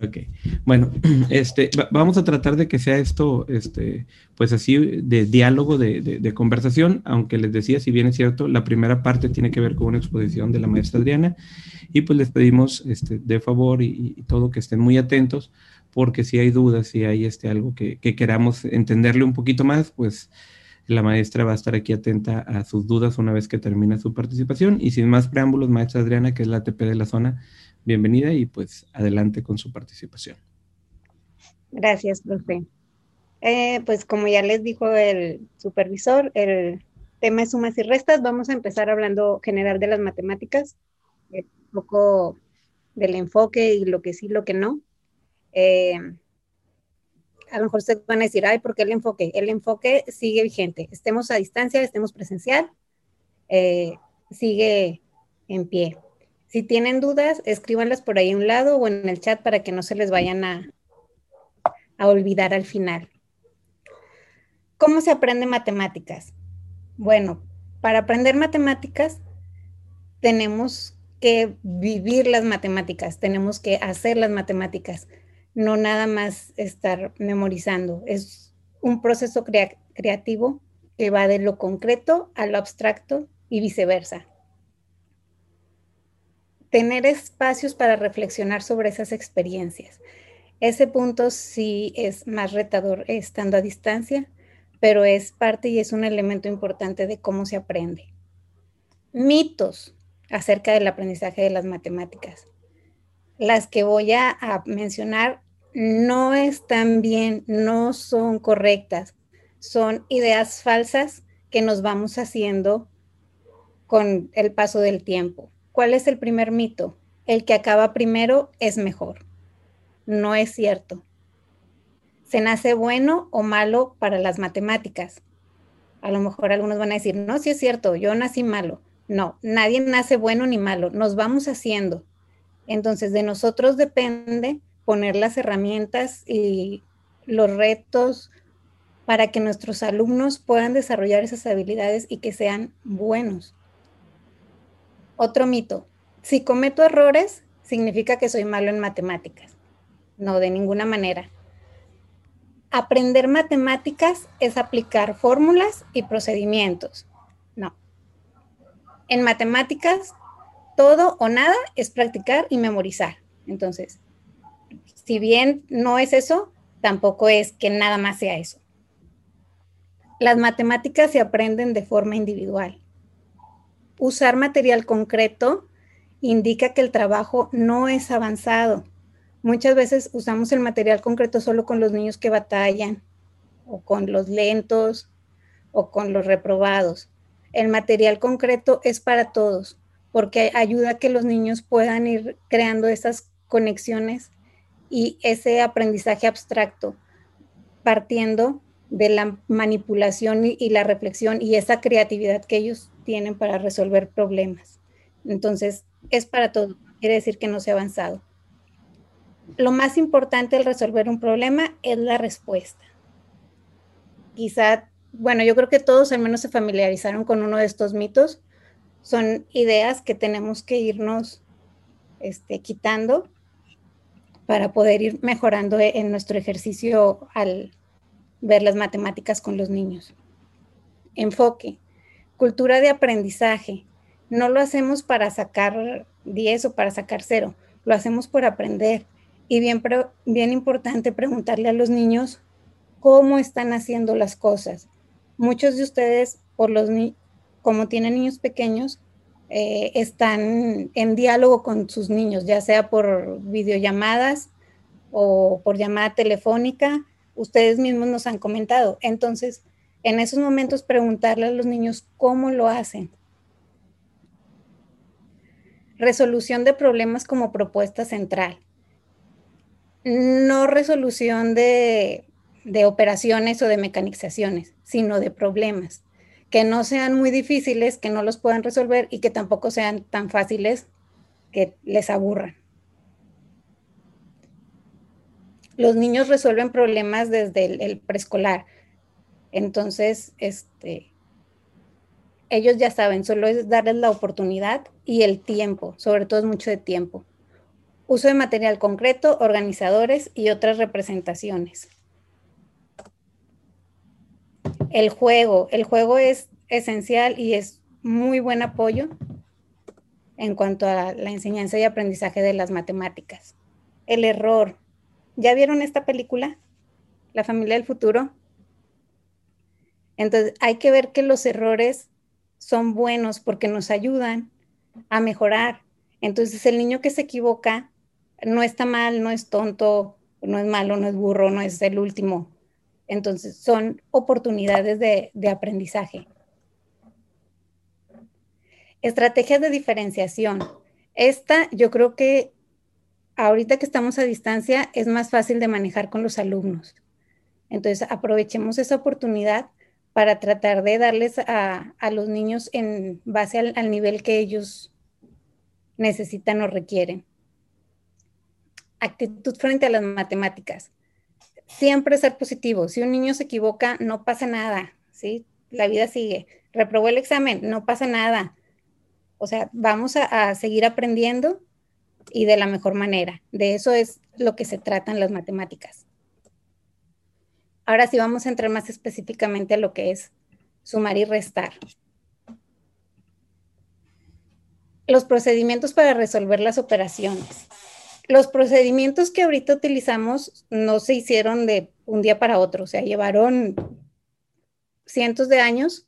Ok, bueno, este, vamos a tratar de que sea esto, este, pues así, de diálogo, de, conversación, aunque les decía, si bien es cierto, la primera parte tiene que ver con una exposición de la maestra Adriana, y pues les pedimos este, de favor y, todo que estén muy atentos, porque si hay dudas, si hay este, algo que, que queramos entenderle un poquito más, pues la maestra va a estar aquí atenta a sus dudas una vez que termine su participación, y sin más preámbulos, maestra Adriana, que es la TP de la zona, bienvenida y pues adelante con su participación. Gracias, profe. Eh, pues como ya les dijo el supervisor, el tema es sumas y restas. Vamos a empezar hablando general de las matemáticas, un poco del enfoque y lo que sí, lo que no. Eh, a lo mejor ustedes van a decir, ay, ¿por qué el enfoque? El enfoque sigue vigente. Estemos a distancia, estemos presencial, eh, sigue en pie. Si tienen dudas, escríbanlas por ahí a un lado o en el chat para que no se les vayan a, a olvidar al final. ¿Cómo se aprende matemáticas? Bueno, para aprender matemáticas tenemos que vivir las matemáticas, tenemos que hacer las matemáticas, no nada más estar memorizando. Es un proceso creativo que va de lo concreto a lo abstracto y viceversa tener espacios para reflexionar sobre esas experiencias. Ese punto sí es más retador estando a distancia, pero es parte y es un elemento importante de cómo se aprende. Mitos acerca del aprendizaje de las matemáticas. Las que voy a, mencionar no están bien, no son correctas, son ideas falsas que nos vamos haciendo con el paso del tiempo. ¿Cuál es el primer mito? El que acaba primero es mejor. No es cierto. Se nace bueno o malo para las matemáticas. A lo mejor algunos van a decir, no, sí es cierto, yo nací malo. No, nadie nace bueno ni malo, nos vamos haciendo. Entonces, de nosotros depende poner las herramientas y los retos para que nuestros alumnos puedan desarrollar esas habilidades y que sean buenos. Otro mito, si cometo errores, significa que soy malo en matemáticas. No, de ninguna manera. Aprender matemáticas es aplicar fórmulas y procedimientos. No. En matemáticas, todo o nada es practicar y memorizar. Entonces, si bien no es eso, tampoco es que nada más sea eso. Las matemáticas se aprenden de forma individual usar material concreto indica que el trabajo no es avanzado. Muchas veces usamos el material concreto solo con los niños que batallan o con los lentos o con los reprobados. El material concreto es para todos porque ayuda a que los niños puedan ir creando esas conexiones y ese aprendizaje abstracto partiendo de la manipulación y, la reflexión y esa creatividad que ellos tienen para resolver problemas. Entonces, es para todo, quiere decir que no se ha avanzado. Lo más importante al resolver un problema es la respuesta. Quizá, bueno, yo creo que todos al menos se familiarizaron con uno de estos mitos. Son ideas que tenemos que irnos este, quitando para poder ir mejorando en nuestro ejercicio al, ver las matemáticas con los niños. Enfoque, cultura de aprendizaje. No lo hacemos para sacar 10 o para sacar 0, lo hacemos por aprender. Y bien, bien importante preguntarle a los niños cómo están haciendo las cosas. Muchos de ustedes, por los como tienen niños pequeños, eh, están en diálogo con sus niños, ya sea por videollamadas o por llamada telefónica ustedes mismos nos han comentado. Entonces, en esos momentos preguntarle a los niños cómo lo hacen. Resolución de problemas como propuesta central. No resolución de, de operaciones o de mecanizaciones, sino de problemas que no sean muy difíciles, que no los puedan resolver y que tampoco sean tan fáciles que les aburran. los niños resuelven problemas desde el, preescolar. Entonces, este, ellos ya saben, solo es darles la oportunidad y el tiempo, sobre todo es mucho de tiempo. Uso de material concreto, organizadores y otras representaciones. El juego. El juego es esencial y es muy buen apoyo en cuanto a la enseñanza y aprendizaje de las matemáticas. El error. ¿Ya vieron esta película? La familia del futuro. Entonces, hay que ver que los errores son buenos porque nos ayudan a mejorar. Entonces, el niño que se equivoca no está mal, no es tonto, no es malo, no es burro, no es el último. Entonces, son oportunidades de, aprendizaje. Estrategias de diferenciación. Esta yo creo que ahorita que estamos a distancia es más fácil de manejar con los alumnos. Entonces, aprovechemos esa oportunidad para tratar de darles a, los niños en base al, nivel que ellos necesitan o requieren. Actitud frente a las matemáticas. Siempre ser positivo. Si un niño se equivoca, no pasa nada, ¿sí? La vida sigue. Reprobó el examen, no pasa nada. O sea, vamos a, a seguir aprendiendo y de la mejor manera. De eso es lo que se trata en las matemáticas. Ahora sí vamos a entrar más específicamente a lo que es sumar y restar. Los procedimientos para resolver las operaciones. Los procedimientos que ahorita utilizamos no se hicieron de un día para otro, o sea, llevaron cientos de años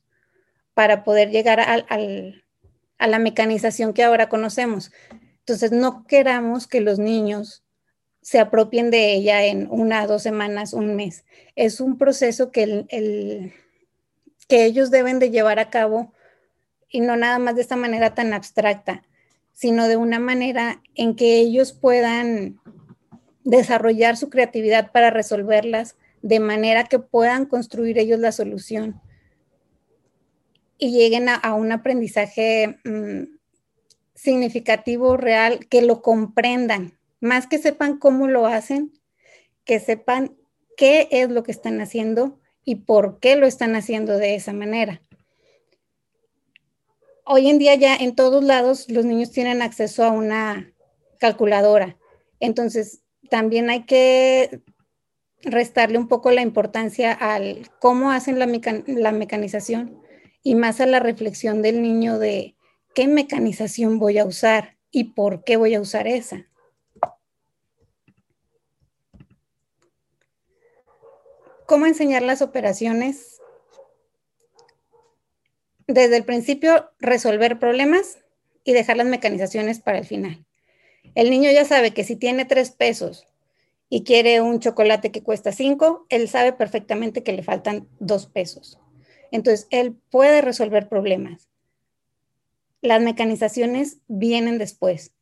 para poder llegar a la mecanización que ahora conocemos. Entonces, no queramos que los niños se apropien de ella en una, dos semanas, un mes. Es un proceso que, que ellos deben de llevar a cabo y no nada más de esta manera tan abstracta, sino de una manera en que ellos puedan desarrollar su creatividad para resolverlas de manera que puedan construir ellos la solución y lleguen a, un aprendizaje mm, significativo, real, que lo comprendan, más que sepan cómo lo hacen, que sepan qué es lo que están haciendo y por qué lo están haciendo de esa manera. Hoy en día ya en todos lados los niños tienen acceso a una calculadora. Entonces, también hay que restarle un poco la importancia al cómo hacen la, la mecanización y más a la reflexión del niño de qué mecanización voy a usar y por qué voy a usar esa. Cómo enseñar las operaciones. Desde el principio, resolver problemas y dejar las mecanizaciones para el final. El niño ya sabe que si tiene tres pesos y quiere un chocolate que cuesta cinco, él sabe perfectamente que le faltan dos pesos. Entonces, él puede resolver problemas. Las mecanizaciones vienen después.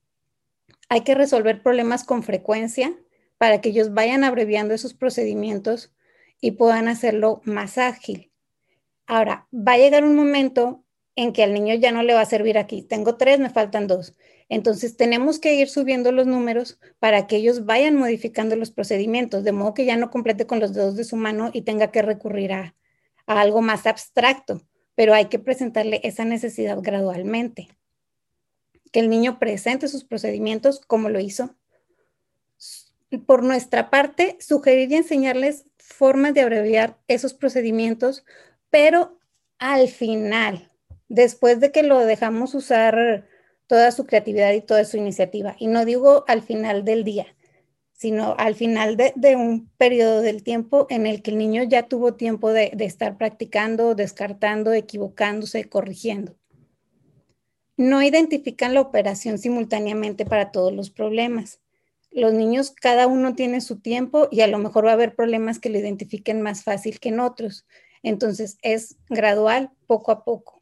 Hay que resolver problemas con frecuencia para que ellos vayan abreviando esos procedimientos y puedan hacerlo más ágil. Ahora, va a llegar un momento en que al niño ya no le va a servir aquí. Tengo tres, me faltan dos. Entonces tenemos que ir subiendo los números para que ellos vayan modificando los procedimientos, de modo que ya no complete con los dedos de su mano y tenga que recurrir a, algo más abstracto, pero hay que presentarle esa necesidad gradualmente. Que el niño presente sus procedimientos como lo hizo. Por nuestra parte, sugerir y enseñarles formas de abreviar esos procedimientos, pero al final, después de que lo dejamos usar toda su creatividad y toda su iniciativa, y no digo al final del día, sino al final de, un periodo del tiempo en el que el niño ya tuvo tiempo de, de estar practicando, descartando, equivocándose, corrigiendo. No identifican la operación simultáneamente para todos los problemas los niños, cada uno tiene su tiempo y a lo mejor va a haber problemas que lo identifiquen más fácil que en otros. Entonces, es gradual, poco a poco.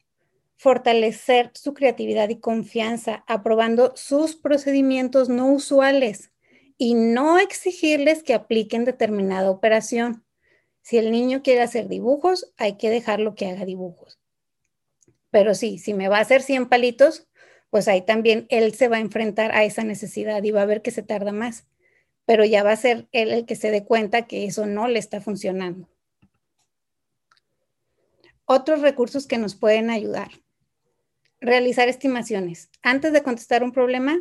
Fortalecer su creatividad y confianza, aprobando sus procedimientos no usuales y no exigirles que apliquen determinada operación. Si el niño quiere hacer dibujos, hay que dejarlo que haga dibujos. Pero sí, si me va a hacer 100 palitos, pues ahí también él se va a enfrentar a esa necesidad y va a ver que se tarda más, pero ya va a ser él el que se dé cuenta que eso no le está funcionando. Otros recursos que nos pueden ayudar. Realizar estimaciones. Antes de contestar un problema,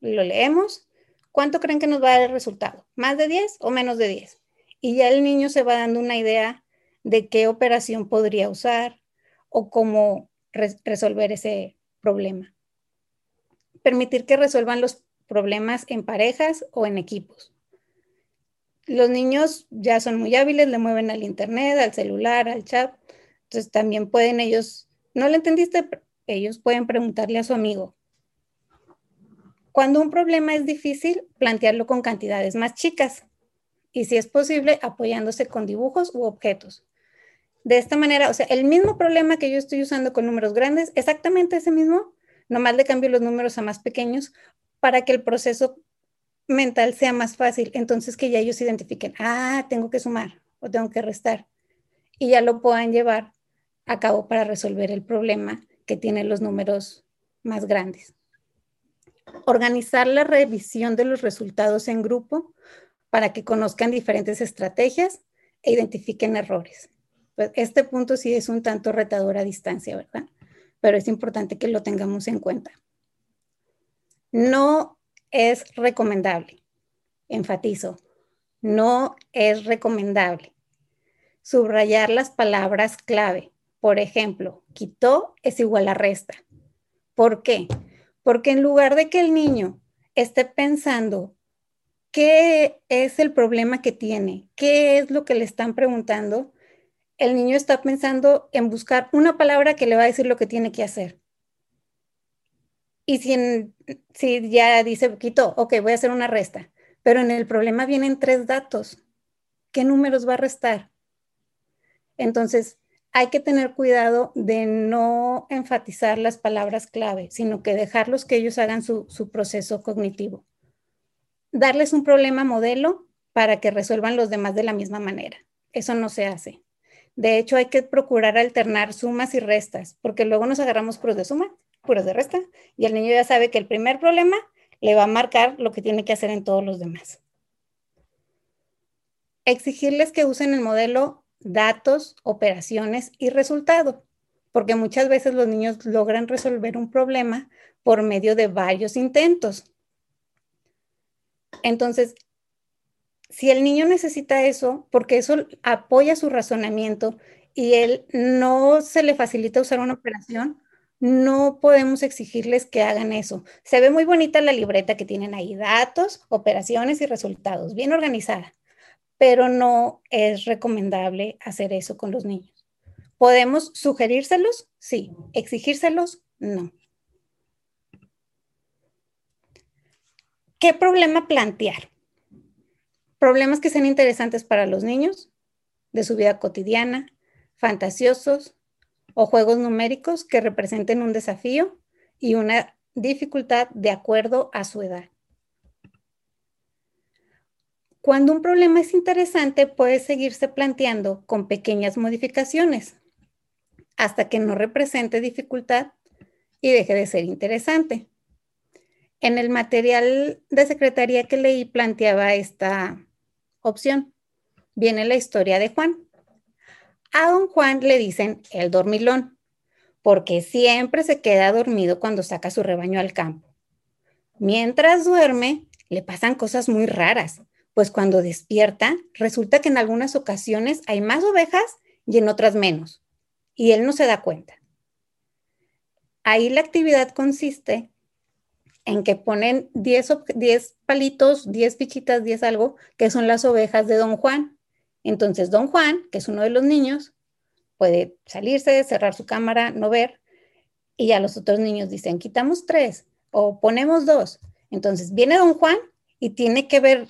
lo leemos, ¿cuánto creen que nos va a dar el resultado? ¿Más de 10 o menos de 10? Y ya el niño se va dando una idea de qué operación podría usar o cómo resolver ese problema. Permitir que resuelvan los problemas en parejas o en equipos. Los niños ya son muy hábiles, le mueven al internet, al celular, al chat. Entonces también pueden ellos, ¿no le entendiste? Ellos pueden preguntarle a su amigo. Cuando un problema es difícil, plantearlo con cantidades más chicas y si es posible, apoyándose con dibujos u objetos. De esta manera, o sea, el mismo problema que yo estoy usando con números grandes, exactamente ese mismo, nomás le cambio los números a más pequeños para que el proceso mental sea más fácil. Entonces que ya ellos identifiquen, ah, tengo que sumar o tengo que restar y ya lo puedan llevar a cabo para resolver el problema que tienen los números más grandes. Organizar la revisión de los resultados en grupo para que conozcan diferentes estrategias e identifiquen errores. Pues este punto sí es un tanto retador a distancia, ¿verdad? Pero es importante que lo tengamos en cuenta. No es recomendable, enfatizo, no es recomendable subrayar las palabras clave. Por ejemplo, quitó es igual a resta. ¿Por qué? Porque en lugar de que el niño esté pensando qué es el problema que tiene, qué es lo que le están preguntando, el niño está pensando en buscar una palabra que le va a decir lo que tiene que hacer. Y si, ya dice, quito, ok, voy a hacer una resta, pero en el problema vienen tres datos. ¿Qué números va a restar? Entonces, hay que tener cuidado de no enfatizar las palabras clave, sino que dejarlos que ellos hagan su proceso cognitivo. Darles un problema modelo para que resuelvan los demás de la misma manera. Eso no se hace. De hecho, hay que procurar alternar sumas y restas, porque luego nos agarramos puros de suma, puros de resta, y el niño ya sabe que el primer problema le va a marcar lo que tiene que hacer en todos los demás. Exigirles que usen el modelo datos, operaciones y resultado, porque muchas veces los niños logran resolver un problema por medio de varios intentos. Entonces, si el niño necesita eso, porque eso apoya su razonamiento y él no se le facilita usar una operación, no podemos exigirles que hagan eso. Se ve muy bonita la libreta que tienen ahí, datos, operaciones y resultados, bien organizada, pero no es recomendable hacer eso con los niños. ¿Podemos sugerírselos? Sí. ¿Exigírselos? No. ¿Qué problema plantear? Problemas que sean interesantes para los niños, de su vida cotidiana, fantasiosos o juegos numéricos que representen un desafío y una dificultad de acuerdo a su edad. Cuando un problema es interesante, puede seguirse planteando con pequeñas modificaciones hasta que no represente dificultad y deje de ser interesante. En el material de secretaría que leí planteaba esta opción. Viene la historia de Juan. A don Juan le dicen el dormilón, porque siempre se queda dormido cuando saca su rebaño al campo. Mientras duerme, le pasan cosas muy raras, pues cuando despierta, resulta que en algunas ocasiones hay más ovejas y en otras menos, y él no se da cuenta. Ahí la actividad consiste en que ponen 10, palitos, 10 fichitas, 10 algo, que son las ovejas de don Juan. Entonces, don Juan, que es uno de los niños, puede salirse, cerrar su cámara, no ver, y ya los otros niños dicen, quitamos tres o ponemos dos. Entonces, viene don Juan y tiene que ver,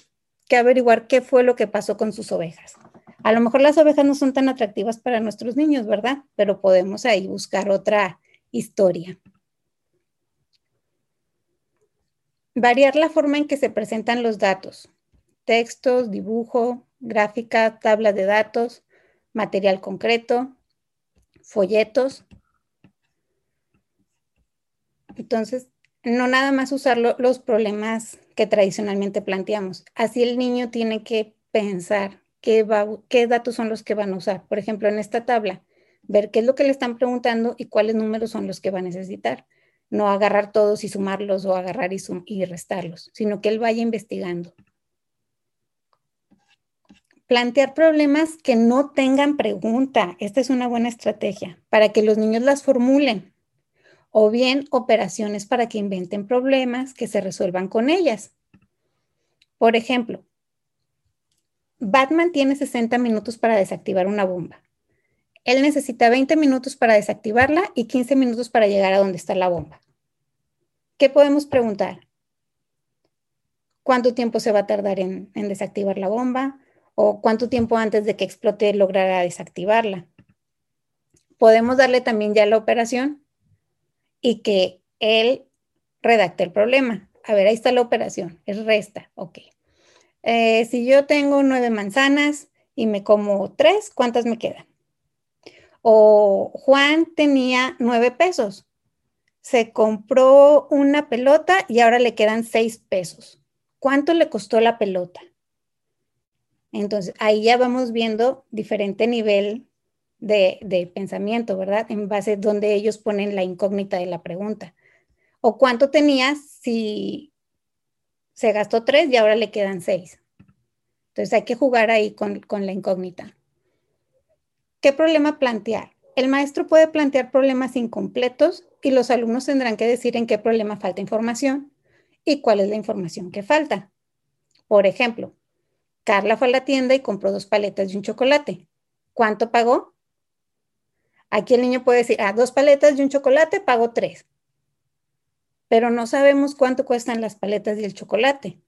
que averiguar qué fue lo que pasó con sus ovejas. A lo mejor las ovejas no son tan atractivas para nuestros niños, ¿verdad? Pero podemos ahí buscar otra historia. Variar la forma en que se presentan los datos. Textos, dibujo, gráfica, tabla de datos, material concreto, folletos. Entonces, no nada más usar los problemas que tradicionalmente planteamos. Así el niño tiene que pensar qué, qué datos son los que van a usar. Por ejemplo, en esta tabla, ver qué es lo que le están preguntando y cuáles números son los que va a necesitar. No agarrar todos y sumarlos o agarrar y, restarlos, sino que él vaya investigando. Plantear problemas que no tengan pregunta. Esta es una buena estrategia para que los niños las formulen. O bien operaciones para que inventen problemas que se resuelvan con ellas. Por ejemplo, Batman tiene 60 minutos para desactivar una bomba. Él necesita 20 minutos para desactivarla y 15 minutos para llegar a donde está la bomba. ¿Qué podemos preguntar? ¿Cuánto tiempo se va a tardar en, desactivar la bomba? ¿O cuánto tiempo antes de que explote logrará desactivarla? Podemos darle también ya la operación y que él redacte el problema a ver, ahí está la operación, es resta, ok. Eh, si yo tengo nueve manzanas y me como tres, ¿cuántas me quedan? O Juan tenía nueve pesos, se compró una pelota y ahora le quedan seis pesos. ¿Cuánto le costó la pelota? Entonces, ahí ya vamos viendo diferente nivel de, pensamiento, ¿verdad? En base donde ellos ponen la incógnita de la pregunta o cuánto tenía si se gastó tres y ahora le quedan seis. Entonces hay que jugar ahí con, con la incógnita. ¿Qué problema plantear? El maestro puede plantear problemas incompletos y los alumnos tendrán que decir en qué problema falta información y cuál es la información que falta. Por ejemplo, Carla fue a la tienda y compró dos paletas y un chocolate. ¿Cuánto pagó? Aquí el niño puede decir, ah, dos paletas y un chocolate, pago tres pero no sabemos cuánto cuestan las paletas y el chocolate.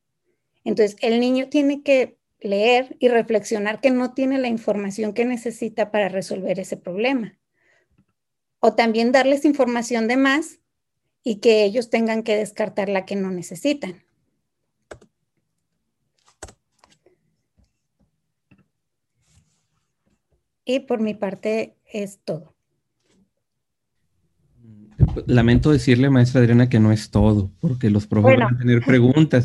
Entonces, el niño tiene que leer y reflexionar que no tiene la información que necesita para resolver ese problema. O también darles información de más y que ellos tengan que descartar la que no necesitan. Y por mi parte es todo. Lamento decirle, maestra Adriana, que no es todo, porque los profesores van a tener preguntas